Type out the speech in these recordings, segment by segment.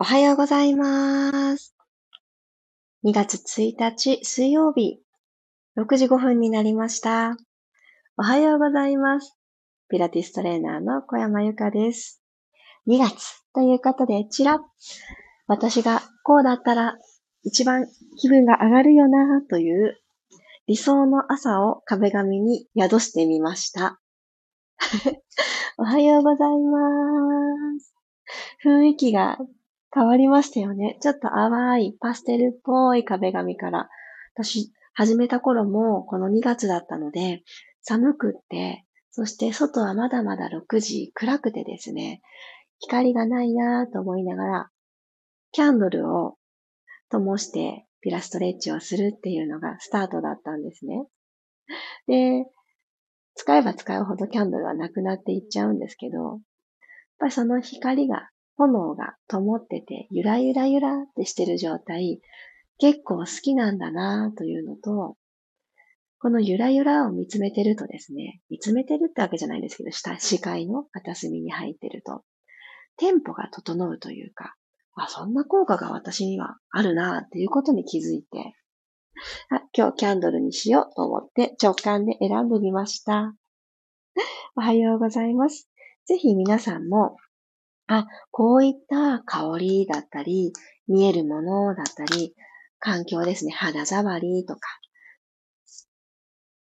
おはようございます。2月1日水曜日、6時5分になりました。おはようございます。ピラティストレーナーの小山由かです。2月ということで、ちら私がこうだったら一番気分が上がるよなという理想の朝を壁紙に宿してみました。おはようございます。雰囲気が変わりましたよね。ちょっと淡いパステルっぽい壁紙から。私、始めた頃もこの2月だったので、寒くって、そして外はまだまだ6時、暗くてですね、光がないなぁと思いながら、キャンドルを灯してピラストレッチをするっていうのがスタートだったんですね。で、使えば使うほどキャンドルはなくなっていっちゃうんですけど、やっぱりその光が炎が灯ってて、ゆらゆらゆらってしてる状態、結構好きなんだなというのと、このゆらゆらを見つめてるとですね、見つめてるってわけじゃないんですけど、下、視界の片隅に入ってると、テンポが整うというか、あ、そんな効果が私にはあるなっていうことに気づいて、あ、今日キャンドルにしようと思って直感で選んでみました。おはようございます。ぜひ皆さんもあ、こういった香りだったり、見えるものだったり、環境ですね、肌触りとか、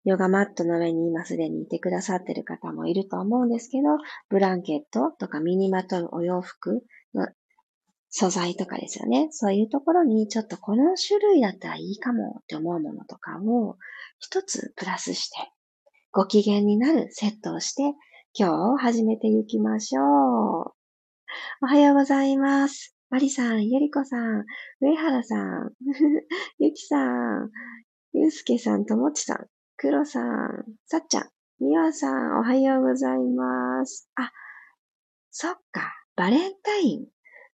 ヨガマットの上に今すでにいてくださってる方もいると思うんですけど、ブランケットとか身にまとうお洋服の素材とかですよね。そういうところにちょっとこの種類だったらいいかもって思うものとかを一つプラスして、ご機嫌になるセットをして、今日を始めていきましょう。おはようございます。マリさん、ゆりこさん、上原さん、ゆきさん、ゆうすけさん、ともちさん、くろさん、さっちゃん、みわさん、おはようございます。あ、そっか、バレンタイン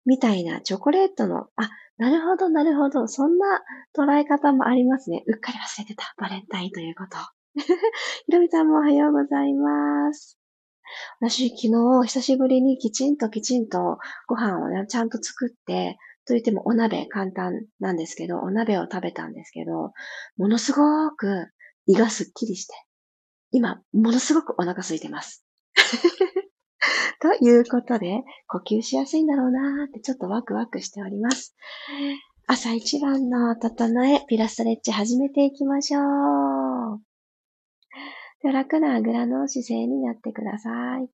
みたいなチョコレートの、あ、なるほど、なるほど。そんな捉え方もありますね。うっかり忘れてた。バレンタインということ。ひろみさんもおはようございます。私、昨日、久しぶりにきちんときちんとご飯をね、ちゃんと作って、と言ってもお鍋簡単なんですけど、お鍋を食べたんですけど、ものすごく胃がすっきりして、今、ものすごくお腹空いてます。ということで、呼吸しやすいんだろうなーってちょっとワクワクしております。朝一番の整え、ピラストレッチ始めていきましょう。楽なあぐらの姿勢になってください。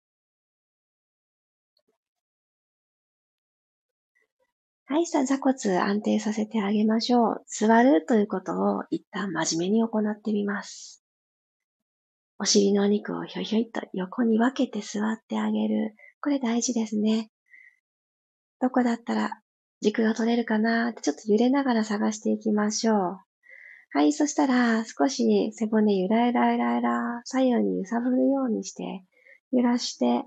はい、さあ、座骨安定させてあげましょう。座るということを一旦真面目に行ってみます。お尻のお肉をひょいひょいと横に分けて座ってあげる。これ大事ですね。どこだったら軸が取れるかなってちょっと揺れながら探していきましょう。はい、そしたら少し背骨ゆらゆらゆらゆら左右に揺さぶるようにして揺らして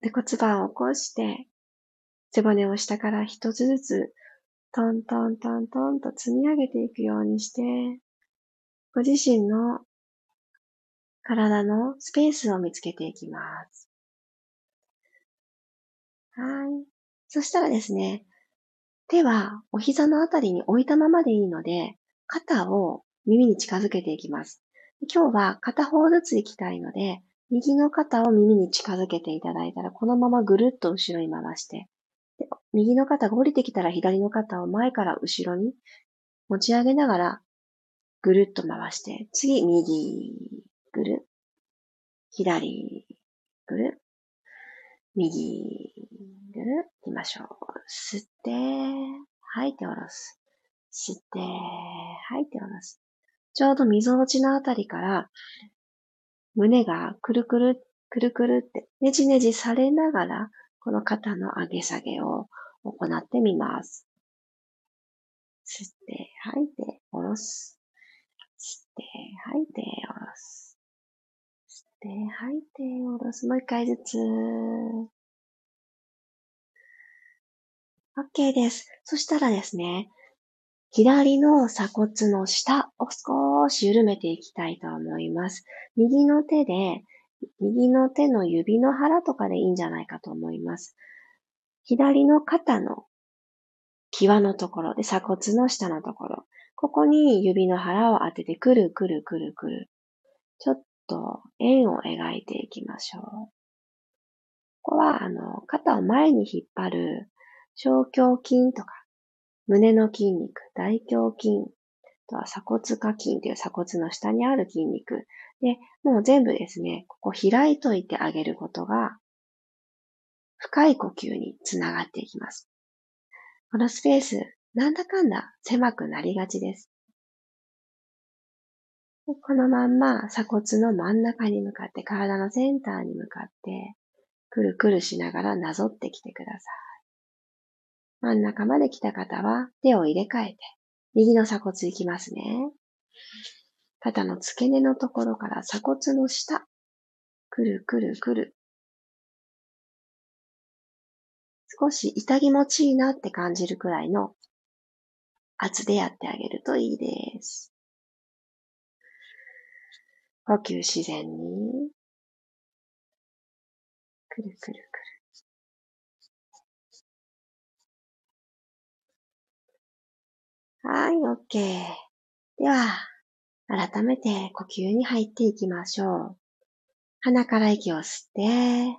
で骨盤を起こして背骨を下から一つずつトントントントンと積み上げていくようにしてご自身の体のスペースを見つけていきます。はい。そしたらですね、手はお膝のあたりに置いたままでいいので、肩を耳に近づけていきます。今日は片方ずつ行きたいので、右の肩を耳に近づけていただいたら、このままぐるっと後ろに回して、で右の肩が降りてきたら左の肩を前から後ろに持ち上げながら、ぐるっと回して、次、右、ぐる、左、ぐる、右、ぐる、行きましょう。吸って、吐いて下ろす。吸って、吐いて下ろす。ちょうど溝落ちのあたりから、胸がくるくる、くるくるってねじねじされながら、この肩の上げ下げを行ってみます。吸って、吐いて、下ろす。吸って、吐いて、下ろす。吸って、吐いて、下ろす。もう一回ずつ。OK です。そしたらですね、左の鎖骨の下を少し緩めていきたいと思います。右の手で、右の手の指の腹とかでいいんじゃないかと思います。左の肩の際のところで鎖骨の下のところ、ここに指の腹を当ててくるくるくるくる。ちょっと円を描いていきましょう。ここは、あの、肩を前に引っ張る小胸筋とか、胸の筋肉、大胸筋、あとは鎖骨下筋という鎖骨の下にある筋肉。で、もう全部ですね、ここ開いといてあげることが、深い呼吸につながっていきます。このスペース、なんだかんだ狭くなりがちです。このまんま鎖骨の真ん中に向かって体のセンターに向かってくるくるしながらなぞってきてください。真ん中まで来た方は手を入れ替えて右の鎖骨いきますね。肩の付け根のところから鎖骨の下、くるくるくる。少し痛気持ちいいなって感じるくらいの圧でやってあげるといいです。呼吸自然に。くるくるはい、OK。では、改めて呼吸に入っていきましょう。鼻から息を吸って、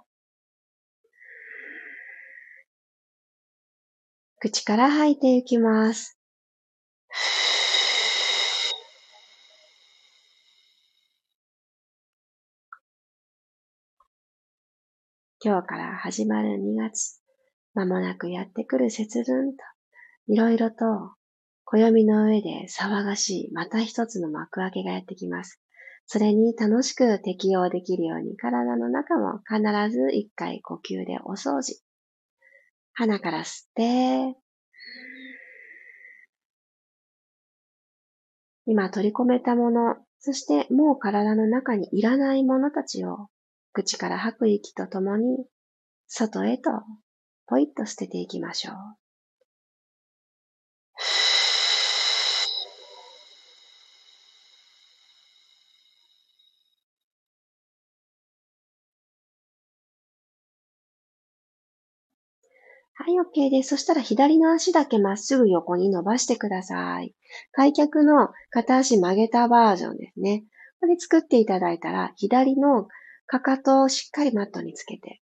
口から吐いていきます。今日から始まる2月、まもなくやってくる節分と、いろいろと、暦の上で騒がしい、また一つの幕開けがやってきます。それに楽しく適応できるように体の中も必ず一回呼吸でお掃除。鼻から吸って、今取り込めたもの、そしてもう体の中にいらないものたちを口から吐く息とともに、外へとポイッと捨てていきましょう。はい、OK です。そしたら左の足だけまっすぐ横に伸ばしてください。開脚の片足曲げたバージョンですね。これ作っていただいたら、左のかかとをしっかりマットにつけて、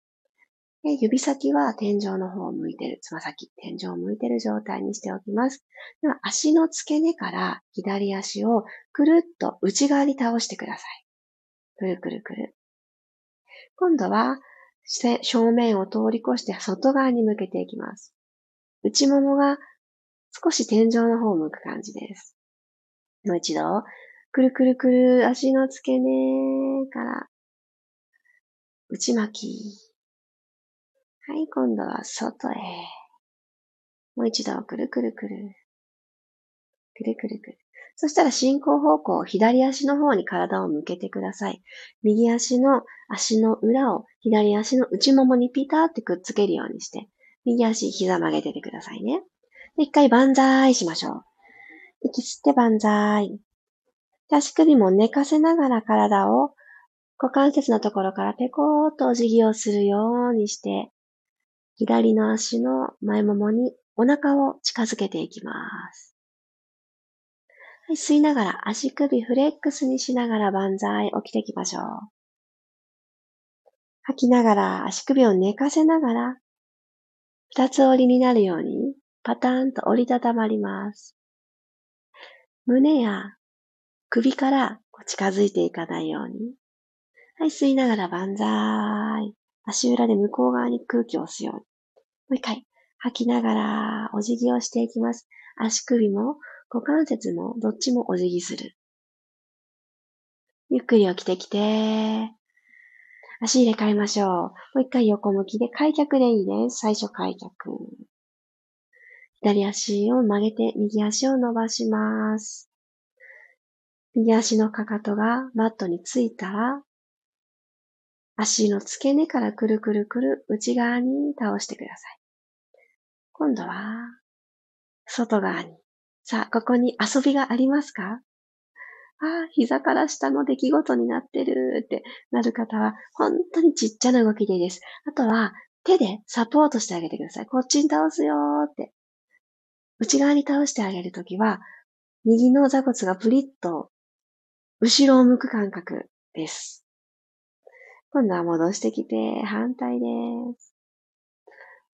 で指先は天井の方を向いてる、つま先、天井を向いてる状態にしておきます。では、足の付け根から左足をくるっと内側に倒してください。くるくるくる。今度は、して正面を通り越して外側に向けていきます。内ももが少し天井の方を向く感じです。もう一度、くるくるくる足の付け根から内巻き。はい、今度は外へ。もう一度、くるくるくる。くるくるくる。そしたら進行方向、左足の方に体を向けてください。右足の足の裏を左足の内ももにピターってくっつけるようにして、右足膝曲げててくださいね。で、一回万歳しましょう。息吸って万歳。足首も寝かせながら体を股関節のところからペコーっとお辞儀をするようにして、左の足の前ももにお腹を近づけていきます。はい、吸いながら足首フレックスにしながら万歳起きていきましょう。吐きながら足首を寝かせながら二つ折りになるようにパターンと折りたたまります。胸や首から近づいていかないようにはい、吸いながら万歳。足裏で向こう側に空気を押すように。もう一回、吐きながらお辞儀をしていきます。足首も股関節もどっちもお辞儀する。ゆっくり起きてきて、足入れ替えましょう。もう一回横向きで開脚でいいです。最初開脚。左足を曲げて右足を伸ばします。右足のかかとがマットについたら、足の付け根からくるくるくる内側に倒してください。今度は、外側に。さあ、ここに遊びがありますか？ああ、膝から下の出来事になってるってなる方は、本当にちっちゃな動きでいいです。あとは、手でサポートしてあげてください。こっちに倒すよーって。内側に倒してあげるときは、右の座骨がプリッと後ろを向く感覚です。今度は戻してきて、反対です。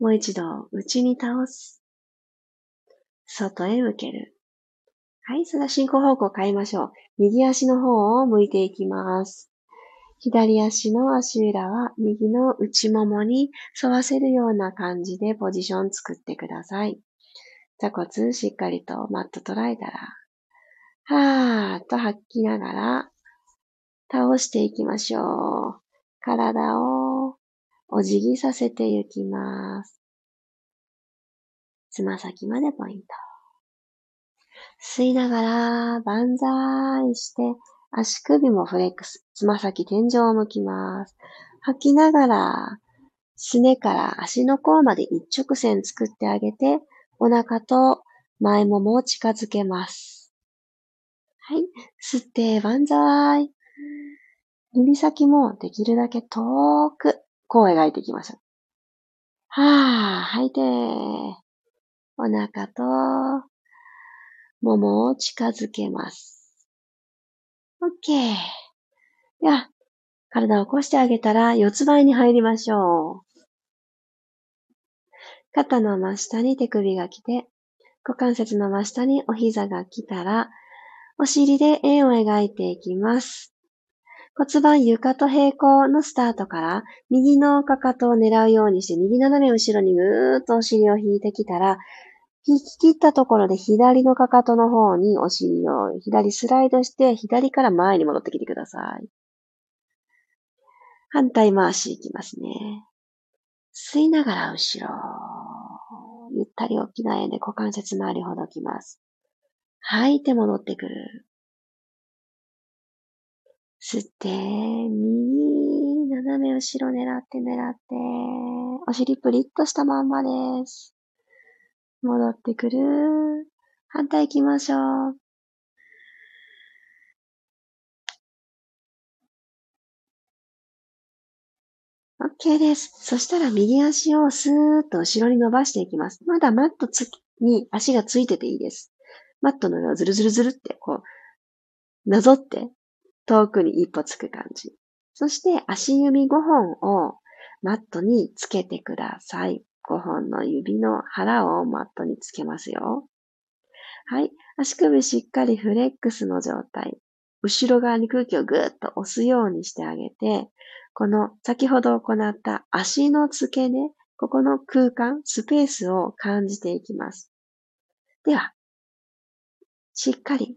もう一度、内に倒す。外へ向ける。はい、それは進行方向を変えましょう。右足の方を向いていきます。左足の足裏は右の内ももに沿わせるような感じでポジション作ってください。座骨しっかりとマット捉えたら、はーっと吐きながら倒していきましょう。体をお辞儀させていきます。つま先までポイント。吸いながら、万歳して、足首もフレックス。つま先天井を向きます。吐きながら、すねから足の甲まで一直線作ってあげて、お腹と前ももを近づけます。はい。吸って、万歳。指先もできるだけ遠く、こう描いていきましょう。はぁ、吐いて、お腹と、ももを近づけます。OK。では、体を起こしてあげたら、四つ倍に入りましょう。肩の真下に手首が来て、股関節の真下にお膝が来たら、お尻で円を描いていきます。骨盤床と平行のスタートから、右のかかとを狙うようにして、右斜め後ろにぐーっとお尻を引いてきたら、引き切ったところで左のかかとの方にお尻を左スライドして、左から前に戻ってきてください。反対回しいきますね。吸いながら後ろ。ゆったり大きな円で股関節周りほどきます。吐いて戻ってくる。吸って、右、斜め後ろ狙って狙って、お尻プリッとしたまんまです。戻ってくる。反対行きましょう。OK です。そしたら右足をスーッと後ろに伸ばしていきます。まだマットつに足がついてていいです。マットの上をズルズルズルってこう、なぞって遠くに一歩つく感じ。そして足指5本をマットにつけてください。5本の指の腹をマットにつけますよ。はい。足首しっかりフレックスの状態。後ろ側に空気をぐーっと押すようにしてあげて、この先ほど行った足の付け根、ここの空間、スペースを感じていきます。では、しっかり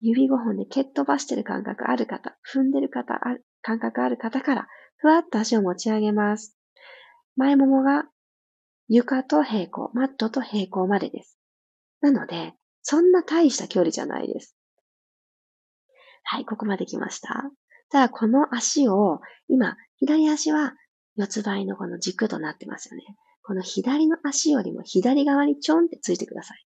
指5本で蹴っ飛ばしてる感覚ある方、踏んでる方、感覚ある方から、ふわっと足を持ち上げます。前ももが床と平行、マットと平行までです。なので、そんな大した距離じゃないです。はい、ここまで来ました。ただ、この足を、今、左足は四つ倍のこの軸となってますよね。この左の足よりも左側にちょんってついてください。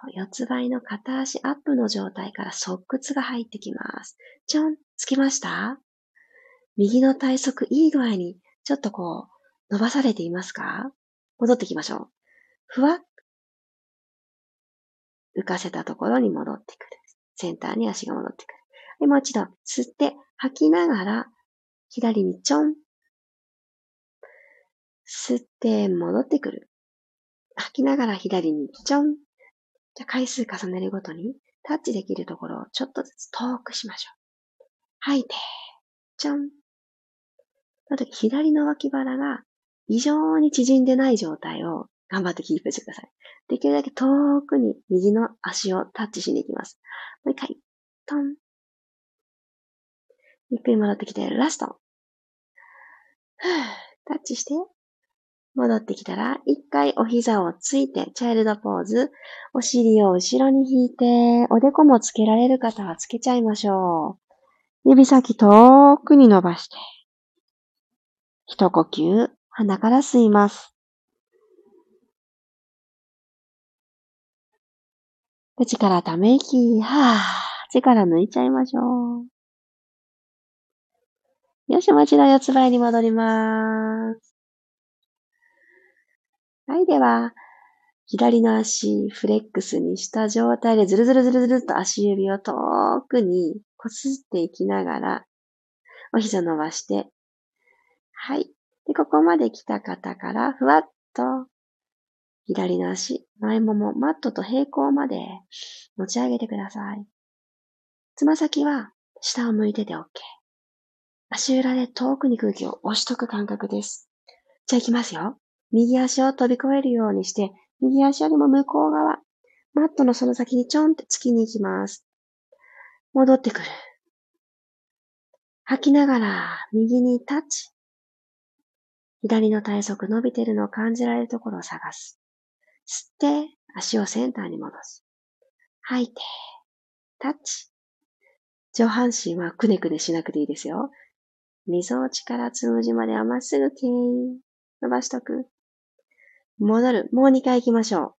そう四つ倍の片足アップの状態から側屈が入ってきます。ちょん、つきました？右の体側いい具合にちょっとこう伸ばされていますか？戻ってきましょう。ふわっ浮かせたところに戻ってくる。センターに足が戻ってくる。もう一度吸って吐きながら左にちょん。吸って戻ってくる。吐きながら左にちょん。じゃ回数重ねるごとにタッチできるところをちょっとずつ遠くしましょう。吐いて、ちょん。その時、左の脇腹が異常に縮んでない状態を頑張ってキープしてください。できるだけ遠くに右の足をタッチしに行きます。もう一回、トン。ゆっくり戻ってきて、ラスト。タッチして、戻ってきたら、一回お膝をついて、チャイルドポーズ。お尻を後ろに引いて、おでこもつけられる方はつけちゃいましょう。指先遠くに伸ばして。一呼吸、鼻から吸います。口からため息、はぁ、力抜いちゃいましょう。よし、もう一度四つ倍に戻ります。はい、では、左の足、フレックスにした状態で、ずるずるずるずると足指を遠くにこすっていきながら、お膝伸ばして、はい。で、ここまで来た方から、ふわっと、左の足、前もも、マットと平行まで持ち上げてください。つま先は下を向いてて OK。足裏で遠くに空気を押しとく感覚です。じゃあ行きますよ。右足を飛び越えるようにして、右足よりも向こう側、マットのその先にちょんって突きに行きます。戻ってくる。吐きながら右にタッチ。左の体側伸びてるのを感じられるところを探す。吸って足をセンターに戻す。吐いて、タッチ。上半身はくねくねしなくていいですよ。溝落ちからつむじまではまっすぐ牽引。伸ばしとく。戻る。もう2回行きましょう。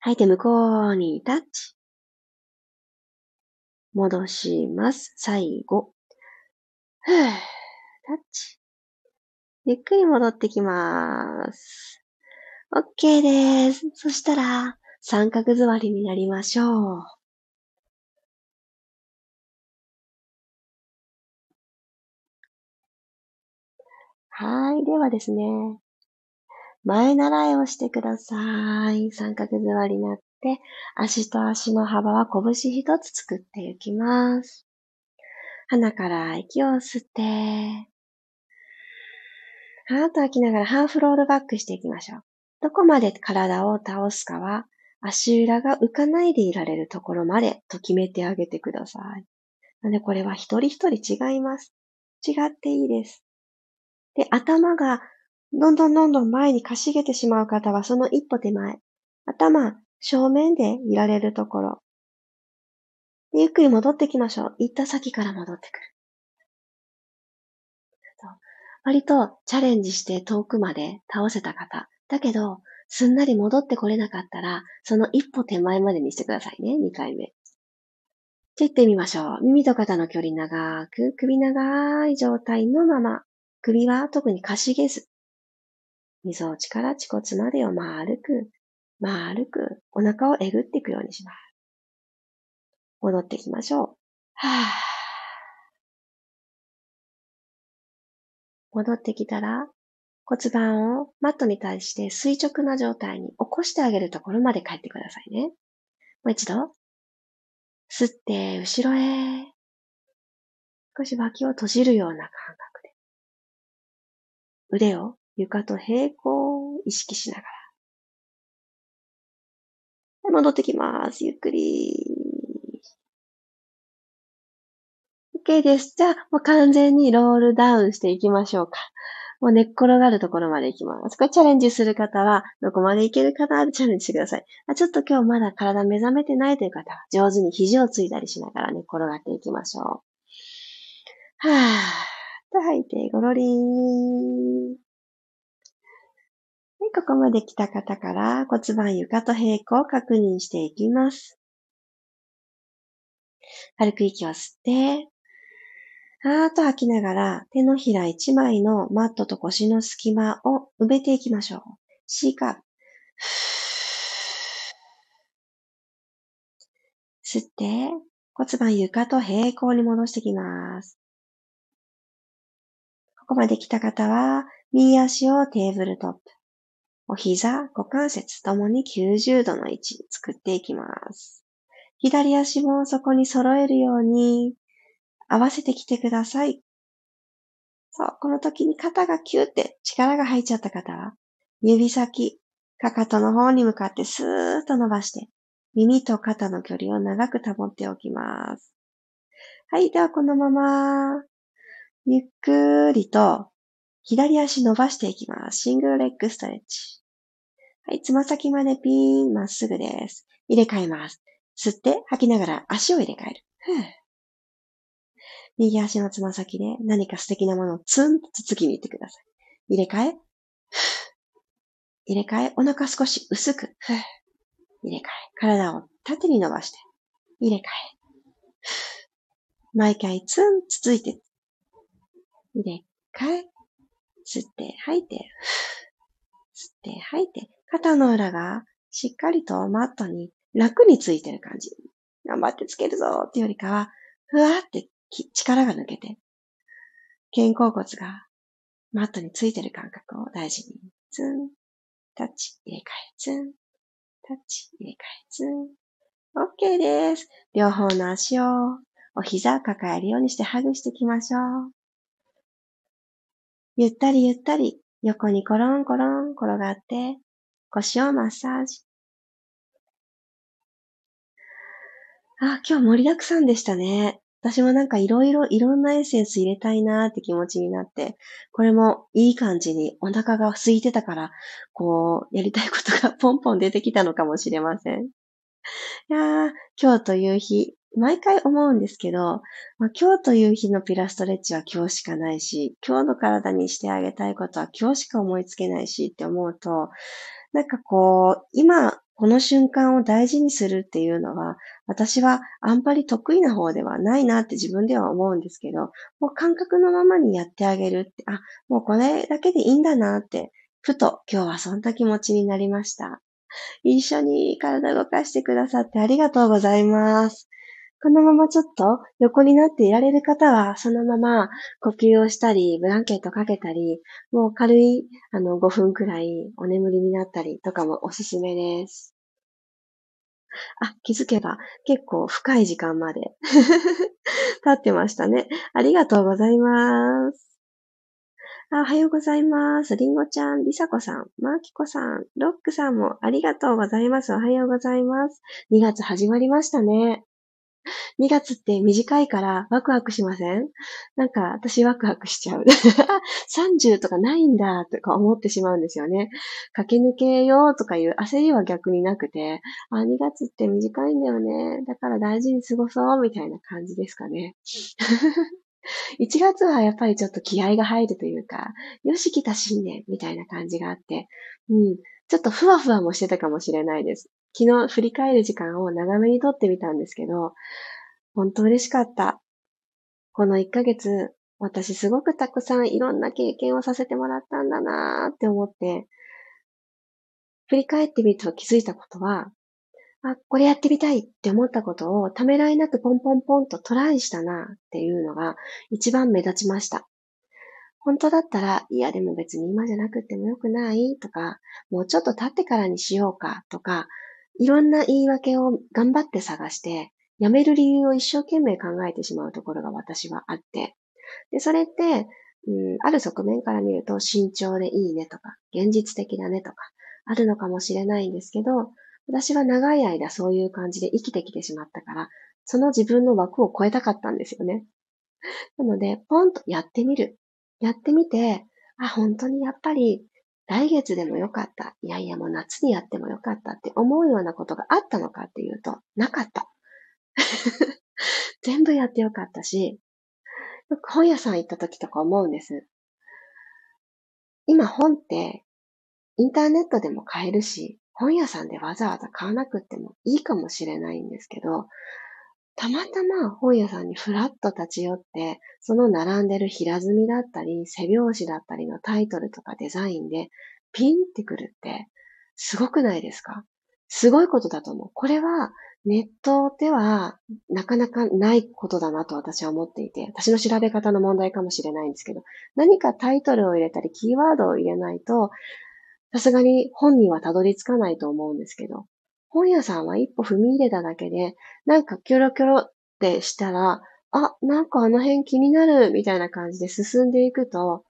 吐いて向こうにタッチ。戻します。最後。ふぅ。タッチ。ゆっくり戻ってきます。OK です。そしたら、三角座りになりましょう。はい。ではですね。前習いをしてください。三角座りになって、足と足の幅は拳一つ作っていきます。鼻から息を吸って、ハート吐きながらハーフロールバックしていきましょう。どこまで体を倒すかは、足裏が浮かないでいられるところまでと決めてあげてください。なのでこれは一人一人違います。違っていいです。で、頭がどんどんどんどん前にかしげてしまう方はその一歩手前。頭、正面でいられるところ。ゆっくり戻ってきましょう。行った先から戻ってくる。割とチャレンジして遠くまで倒せた方。だけど、すんなり戻ってこれなかったら、その一歩手前までにしてくださいね。2回目。じゃあ行ってみましょう。耳と肩の距離長く、首長い状態のまま、首は特にかしげず、みぞおちから恥骨までを丸く、丸く、お腹をえぐっていくようにします。戻ってきましょう。はぁ。戻ってきたら、骨盤をマットに対して垂直な状態に起こしてあげるところまで帰ってくださいね。もう一度。吸って、後ろへ。少し脇を閉じるような感覚で。腕を床と平行を意識しながら。戻ってきます。ゆっくり。OK です。じゃあ、もう完全にロールダウンしていきましょうか。もう寝っ転がるところまで行きます。これチャレンジする方は、どこまで行けるかな？チャレンジしてください。あちょっと今日まだ体目覚めてないという方は、上手に肘をついたりしながら寝っ転がっていきましょう。はぁ。と吐いて、ごろりーん。ここまで来た方から骨盤床と平行を確認していきます。軽く息を吸って、あーと吐きながら手のひら一枚のマットと腰の隙間を埋めていきましょう。C カーブ。吸って、骨盤床と平行に戻していきます。ここまで来た方は、右足をテーブルトップ。お膝、股関節ともに90度の位置作っていきます。左足もそこに揃えるように合わせてきてください。そう、この時に肩がキューって力が入っちゃった方は、指先、かかとの方に向かってスーッと伸ばして、耳と肩の距離を長く保っておきます。はい、ではこのまま、ゆっくりと左足伸ばしていきます。シングルレッグストレッチ。はい、つま先までピーン、まっすぐです。入れ替えます。吸って、吐きながら足を入れ替える。右足のつま先で何か素敵なものをツンとつつきに行ってください。入れ替え。入れ替え。お腹少し薄く。入れ替え。体を縦に伸ばして。入れ替え。毎回ツンつついて。入れ替え、吸って吐いて、吸って吐いて、肩の裏がしっかりとマットに楽についてる感じ。頑張ってつけるぞっていうよりかは、ふわって力が抜けて、肩甲骨がマットについてる感覚を大事に。ツン、タッチ、入れ替え、ツン、タッチ、入れ替え、ツン。OK です。両方の足をお膝を抱えるようにしてハグしていきましょう。ゆったりゆったり横にコロンコロン転がって腰をマッサージ。あ、今日盛りだくさんでしたね。私もなんかいろいろいろんなエッセンス入れたいなーって気持ちになって、これもいい感じにお腹が空いてたから、こう、やりたいことがポンポン出てきたのかもしれません。いやー、今日という日、毎回思うんですけど、まあ、今日という日のピラストレッチは今日しかないし、今日の体にしてあげたいことは今日しか思いつけないしって思うと、なんかこう、今、この瞬間を大事にするっていうのは、私はあんまり得意な方ではないなって自分では思うんですけど、もう感覚のままにやってあげるって、あ、もうこれだけでいいんだなって、ふと今日はそんな気持ちになりました。一緒に体動かしてくださってありがとうございます。このままちょっと横になっていられる方は、そのまま呼吸をしたり、ブランケットかけたり、もう軽い、あの、5分くらいお眠りになったりとかもおすすめです。あ、気づけば結構深い時間まで 経ってましたね。ありがとうございます。あおはようございます。りんごちゃん、りさこさん、まきこさん、ロックさんもありがとうございます。おはようございます。2月始まりましたね。2月って短いからワクワクしません？なんか私ワクワクしちゃう。30とかないんだとか思ってしまうんですよね。駆け抜けようとかいう焦りは逆になくて、あ、2月って短いんだよね。だから大事に過ごそうみたいな感じですかね。1月はやっぱりちょっと気合が入るというか、よし来た新年みたいな感じがあって、うん、ちょっとふわふわもしてたかもしれないです。昨日振り返る時間を長めにとってみたんですけど、本当嬉しかった。この1ヶ月、私すごくたくさんいろんな経験をさせてもらったんだなーって思って、振り返ってみると気づいたことは、あ、これやってみたいって思ったことをためらいなくポンポンポンとトライしたなっていうのが一番目立ちました。本当だったら、いやでも別に今じゃなくてもよくないとか、もうちょっと経ってからにしようかとか、いろんな言い訳を頑張って探して、辞める理由を一生懸命考えてしまうところが私はあって。で、それって、うん、ある側面から見ると慎重でいいねとか、現実的だねとか、あるのかもしれないんですけど、私は長い間そういう感じで生きてきてしまったから、その自分の枠を超えたかったんですよね。なので、ポンとやってみる。やってみて、あ、本当にやっぱり来月でもよかった。いやいやもう夏にやってもよかったって思うようなことがあったのかっていうと、なかった。全部やってよかったし、よく本屋さん行った時とか思うんです。今本ってインターネットでも買えるし、本屋さんでわざわざ買わなくってもいいかもしれないんですけど、たまたま本屋さんにふらっと立ち寄って、その並んでる平積みだったり、背表紙だったりのタイトルとかデザインでピンってくるって、すごくないですか？すごいことだと思う。これはネットではなかなかないことだなと私は思っていて、私の調べ方の問題かもしれないんですけど、何かタイトルを入れたり、キーワードを入れないと、さすがに本にはたどり着かないと思うんですけど、本屋さんは一歩踏み入れただけで、なんかキョロキョロってしたら、あ、なんかあの辺気になるみたいな感じで進んでいくと、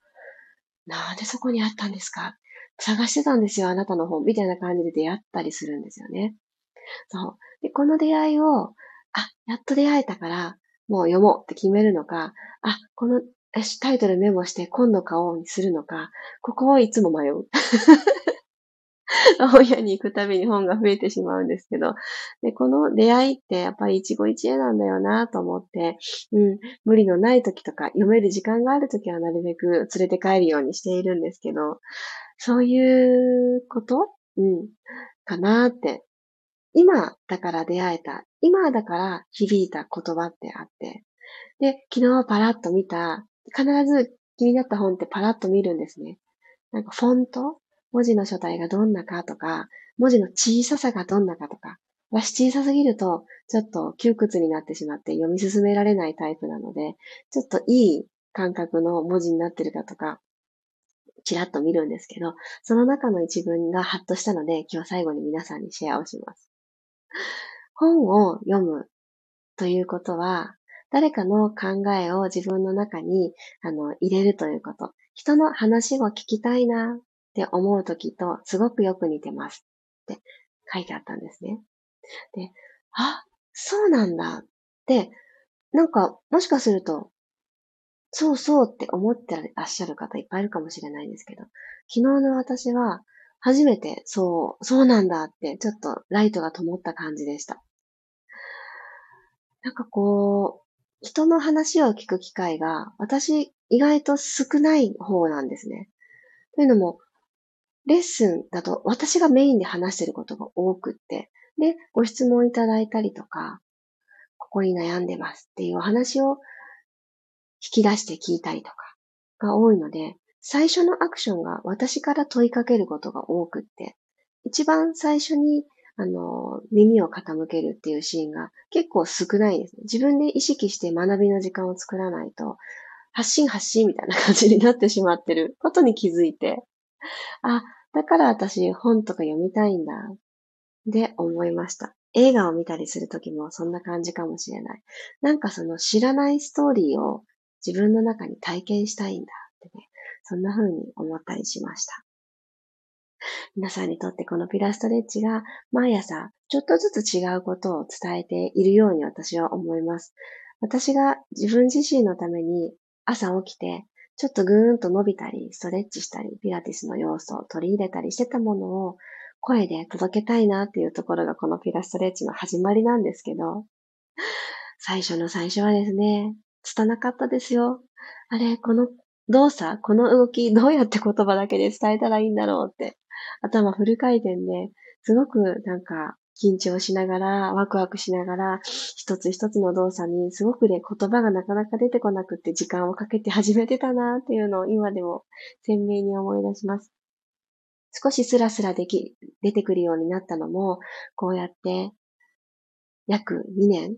なんでそこにあったんですか？探してたんですよ、あなたの本。みたいな感じで出会ったりするんですよね。そう。で、この出会いを、あ、やっと出会えたから、もう読もうって決めるのか、あ、このタイトルメモして今度買おうにするのか、ここをいつも迷う。本屋に行くたびに本が増えてしまうんですけど、で、この出会いってやっぱり一期一会なんだよなと思って、うん、無理のない時とか読める時間がある時はなるべく連れて帰るようにしているんですけど、そういうこと？うん、かなって。今だから出会えた、今だから響いた言葉ってあって、で、昨日パラッと見た、必ず気になった本ってパラッと見るんですね。なんかフォント？文字の書体がどんなかとか、文字の小ささがどんなかとか、私小さすぎると、ちょっと窮屈になってしまって読み進められないタイプなので、ちょっといい感覚の文字になってるかとか、ちらっと見るんですけど、その中の一文がハッとしたので、今日最後に皆さんにシェアをします。本を読むということは、誰かの考えを自分の中にあの入れるということ。人の話を聞きたいなって思うときとすごくよく似てますって書いてあったんですね。で、あ、そうなんだって、なんかもしかするとそうそうって思ってらっしゃる方いっぱいいるかもしれないんですけど、昨日の私は初めてそう、そうなんだってちょっとライトが灯った感じでした。なんかこう、人の話を聞く機会が私意外と少ない方なんですね。というのも、レッスンだと私がメインで話してることが多くって、で、ご質問いただいたりとか、ここに悩んでますっていうお話を引き出して聞いたりとかが多いので、最初のアクションが私から問いかけることが多くって、一番最初にあの、耳を傾けるっていうシーンが結構少ないです。自分で意識して学びの時間を作らないと、発信発信みたいな感じになってしまってることに気づいて、あ、だから私本とか読みたいんだ、で思いました。映画を見たりするときもそんな感じかもしれない。なんかその知らないストーリーを自分の中に体験したいんだってね、そんな風に思ったりしました。皆さんにとってこのピラストレッチが毎朝ちょっとずつ違うことを伝えているように私は思います。私が自分自身のために朝起きてちょっとぐーんと伸びたり、ストレッチしたり、ピラティスの要素を取り入れたりしてたものを声で届けたいなっていうところがこのピラストレッチの始まりなんですけど、最初の最初はですね、拙かったですよ。あれ、この動作、この動き、どうやって言葉だけで伝えたらいいんだろうって、頭フル回転で、すごくなんか緊張しながら、ワクワクしながら、一つ一つの動作にすごくね、言葉がなかなか出てこなくって時間をかけて始めてたなっていうのを今でも鮮明に思い出します。少しスラスラでき、出てくるようになったのも、こうやって約2年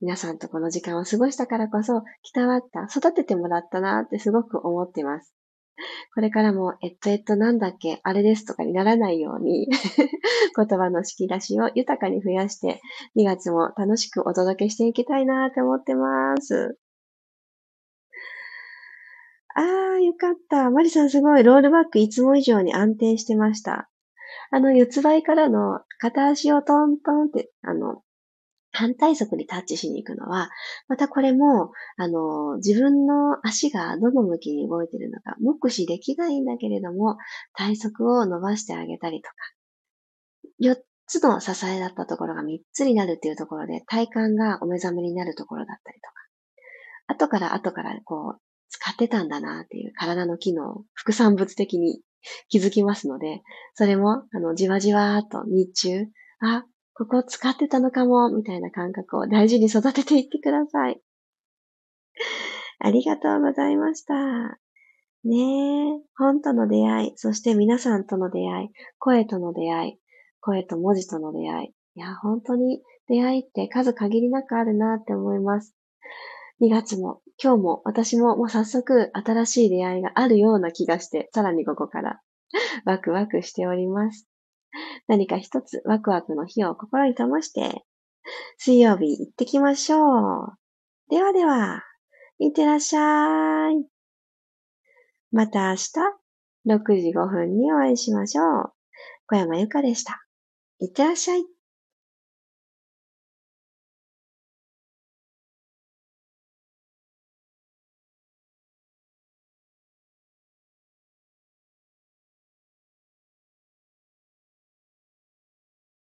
皆さんとこの時間を過ごしたからこそ、鍛わった、育ててもらったなってすごく思ってます。これからも、えっとえっとなんだっけ、あれですとかにならないように 言葉の引き出しを豊かに増やして、2月も楽しくお届けしていきたいなって思ってます。あー、よかった。マリさんすごい。ロールバックいつも以上に安定してました。あの、四つ倍からの片足をトントンって、あの、反対側にタッチしに行くのは、またこれも、あの、自分の足がどの向きに動いているのか、目視できないんだけれども、体側を伸ばしてあげたりとか、4つの支えだったところが3つになるっていうところで、体幹がお目覚めになるところだったりとか、後から後からこう、使ってたんだなっていう体の機能、副産物的に気づきますので、それも、あの、じわじわーっと日中、あ、ここを使ってたのかも、みたいな感覚を大事に育てていってください。ありがとうございました。ねえ、本との出会い、そして皆さんとの出会い、声との出会い、声と文字との出会い。いや、本当に出会いって数限りなくあるなって思います。2月も、今日も私ももう早速新しい出会いがあるような気がして、さらにここからワクワクしております。何か一つワクワクの日を心に灯して、水曜日行ってきましょう。ではでは、いってらっしゃい。また明日、6時5分にお会いしましょう。小山由かでした。いってらっしゃい。